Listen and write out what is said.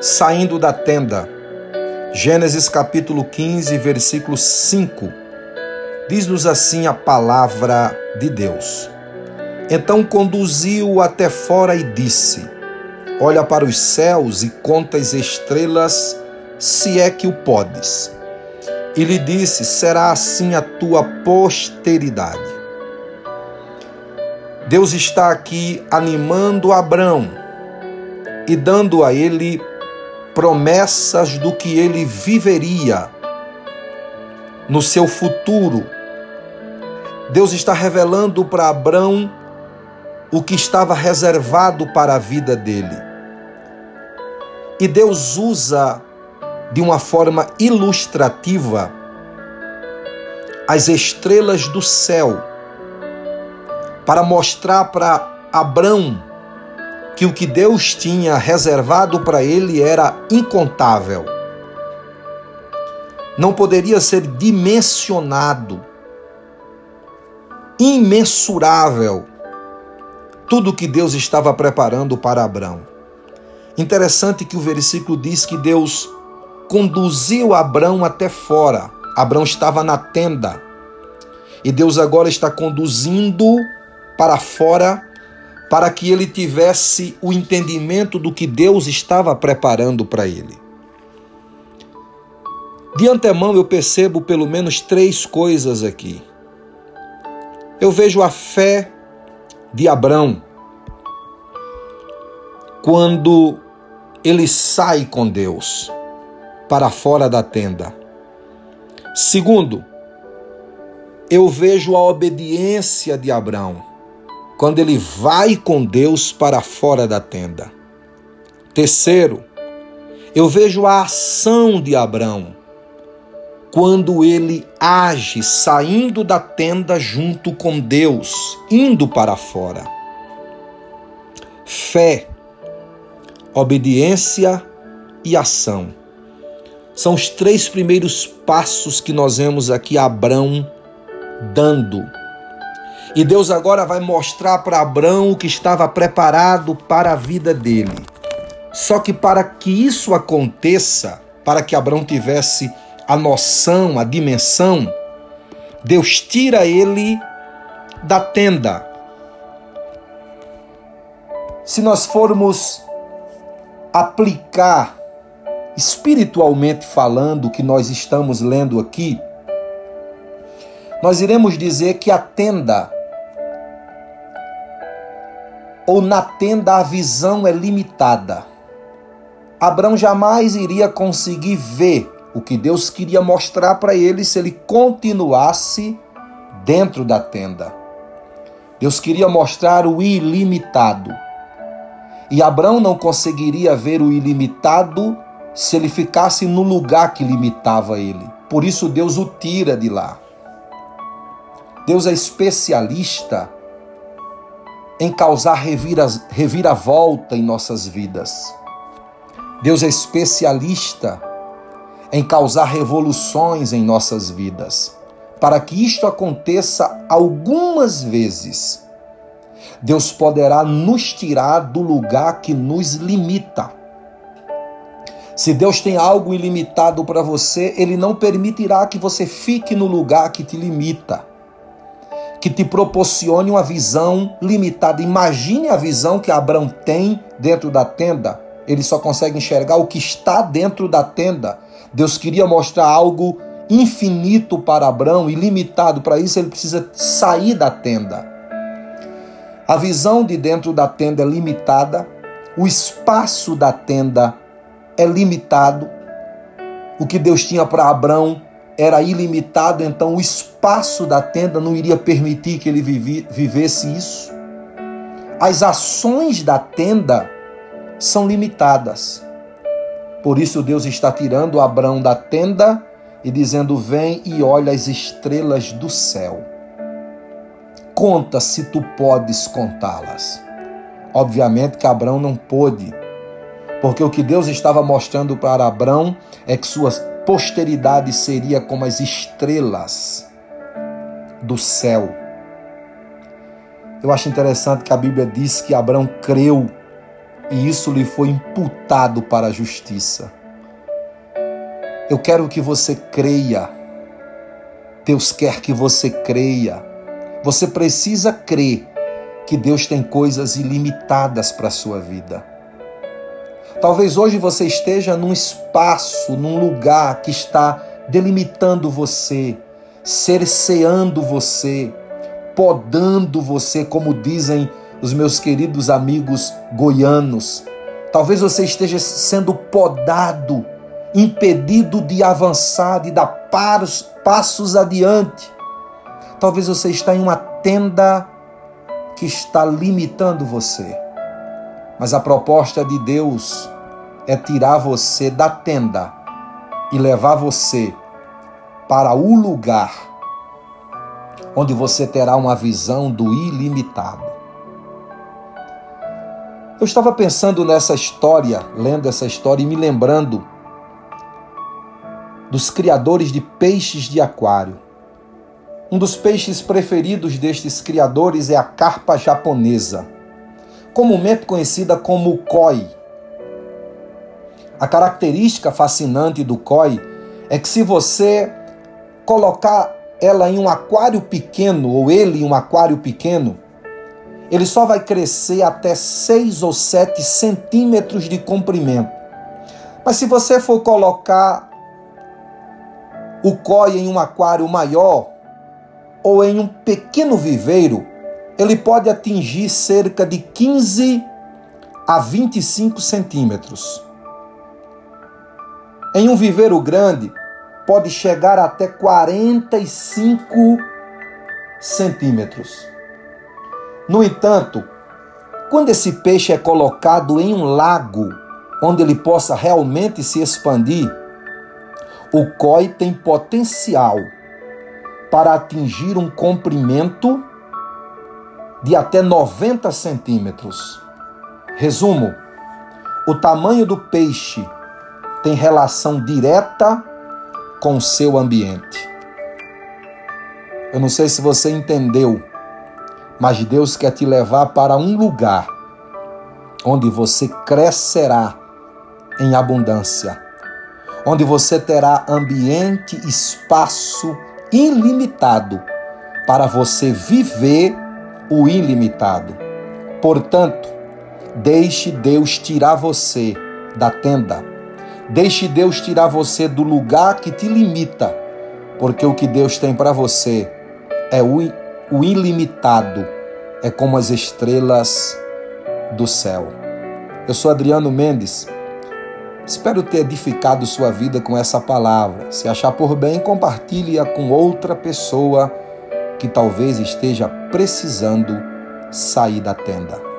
saindo da tenda. Gênesis capítulo 15, versículo 5. Diz-nos assim a palavra de Deus. Então conduziu-o até fora e disse: Olha para os céus e conta as estrelas, se é que o podes. E lhe disse: Será assim a tua posteridade. Deus está aqui animando Abraão e dando a ele promessas do que ele viveria no seu futuro. Deus está revelando para Abraão o que estava reservado para a vida dele. E Deus usa de uma forma ilustrativa as estrelas do céu para mostrar para Abraão que o que Deus tinha reservado para ele era incontável. Não poderia ser dimensionado, imensurável, tudo que Deus estava preparando para Abraão. Interessante que o versículo diz que Deus conduziu Abraão até fora. Abraão estava na tenda. E Deus agora está conduzindo para fora para que ele tivesse o entendimento do que Deus estava preparando para ele. De antemão eu percebo pelo menos três coisas aqui. Eu vejo a fé de Abrão quando ele sai com Deus para fora da tenda. Segundo, eu vejo a obediência de Abraão quando ele vai com Deus para fora da tenda. Terceiro, eu vejo a ação de Abraão quando ele age saindo da tenda junto com Deus, indo para fora. Fé, obediência e ação. São os três primeiros passos que nós vemos aqui Abraão dando e Deus agora vai mostrar para Abraão o que estava preparado para a vida dele. Só que para que isso aconteça, para que Abraão tivesse a noção, a dimensão, Deus tira ele da tenda. Se nós formos aplicar espiritualmente falando o que nós estamos lendo aqui, nós iremos dizer que a tenda ou na tenda a visão é limitada. Abraão jamais iria conseguir ver o que Deus queria mostrar para ele se ele continuasse dentro da tenda. Deus queria mostrar o ilimitado. E Abraão não conseguiria ver o ilimitado se ele ficasse no lugar que limitava ele. Por isso Deus o tira de lá. Deus é especialista em causar revira, reviravolta em nossas vidas. Deus é especialista em causar revoluções em nossas vidas. Para que isto aconteça algumas vezes, Deus poderá nos tirar do lugar que nos limita. Se Deus tem algo ilimitado para você, Ele não permitirá que você fique no lugar que te limita que te proporcione uma visão limitada. Imagine a visão que Abraão tem dentro da tenda. Ele só consegue enxergar o que está dentro da tenda. Deus queria mostrar algo infinito para Abraão, ilimitado. Para isso, ele precisa sair da tenda. A visão de dentro da tenda é limitada, o espaço da tenda é limitado. O que Deus tinha para Abraão era ilimitado, então o espaço da tenda não iria permitir que ele vivesse isso. As ações da tenda são limitadas. Por isso Deus está tirando Abraão da tenda e dizendo: Vem e olha as estrelas do céu. Conta se tu podes contá-las. Obviamente que Abraão não pôde, porque o que Deus estava mostrando para Abraão é que suas posteridade seria como as estrelas do céu. Eu acho interessante que a Bíblia diz que Abraão creu e isso lhe foi imputado para a justiça. Eu quero que você creia. Deus quer que você creia. Você precisa crer que Deus tem coisas ilimitadas para a sua vida. Talvez hoje você esteja num espaço, num lugar que está delimitando você, cerceando você, podando você, como dizem os meus queridos amigos goianos. Talvez você esteja sendo podado impedido de avançar, de dar paros, passos adiante. Talvez você está em uma tenda que está limitando você. Mas a proposta de Deus é tirar você da tenda e levar você para o lugar onde você terá uma visão do ilimitado. Eu estava pensando nessa história, lendo essa história e me lembrando dos criadores de peixes de aquário. Um dos peixes preferidos destes criadores é a carpa japonesa, comumente conhecida como koi. A característica fascinante do koi é que se você colocar ela em um aquário pequeno ou ele em um aquário pequeno, ele só vai crescer até 6 ou 7 centímetros de comprimento. Mas se você for colocar o COI em um aquário maior ou em um pequeno viveiro, ele pode atingir cerca de 15 a 25 centímetros. Em um viveiro grande, pode chegar até 45 centímetros. No entanto, quando esse peixe é colocado em um lago onde ele possa realmente se expandir, o COI tem potencial para atingir um comprimento de até 90 centímetros. Resumo: o tamanho do peixe tem relação direta com o seu ambiente. Eu não sei se você entendeu, mas Deus quer te levar para um lugar onde você crescerá em abundância onde você terá ambiente, espaço ilimitado para você viver o ilimitado. Portanto, deixe Deus tirar você da tenda. Deixe Deus tirar você do lugar que te limita, porque o que Deus tem para você é o, o ilimitado, é como as estrelas do céu. Eu sou Adriano Mendes Espero ter edificado sua vida com essa palavra. Se achar por bem, compartilhe-a com outra pessoa que talvez esteja precisando sair da tenda.